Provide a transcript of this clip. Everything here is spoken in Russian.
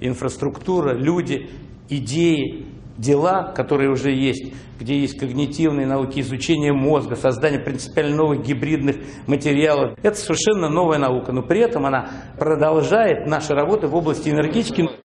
Инфраструктура, люди, идеи, дела, которые уже есть, где есть когнитивные науки, изучение мозга, создание принципиально новых гибридных материалов. Это совершенно новая наука, но при этом она продолжает наши работы в области энергетики.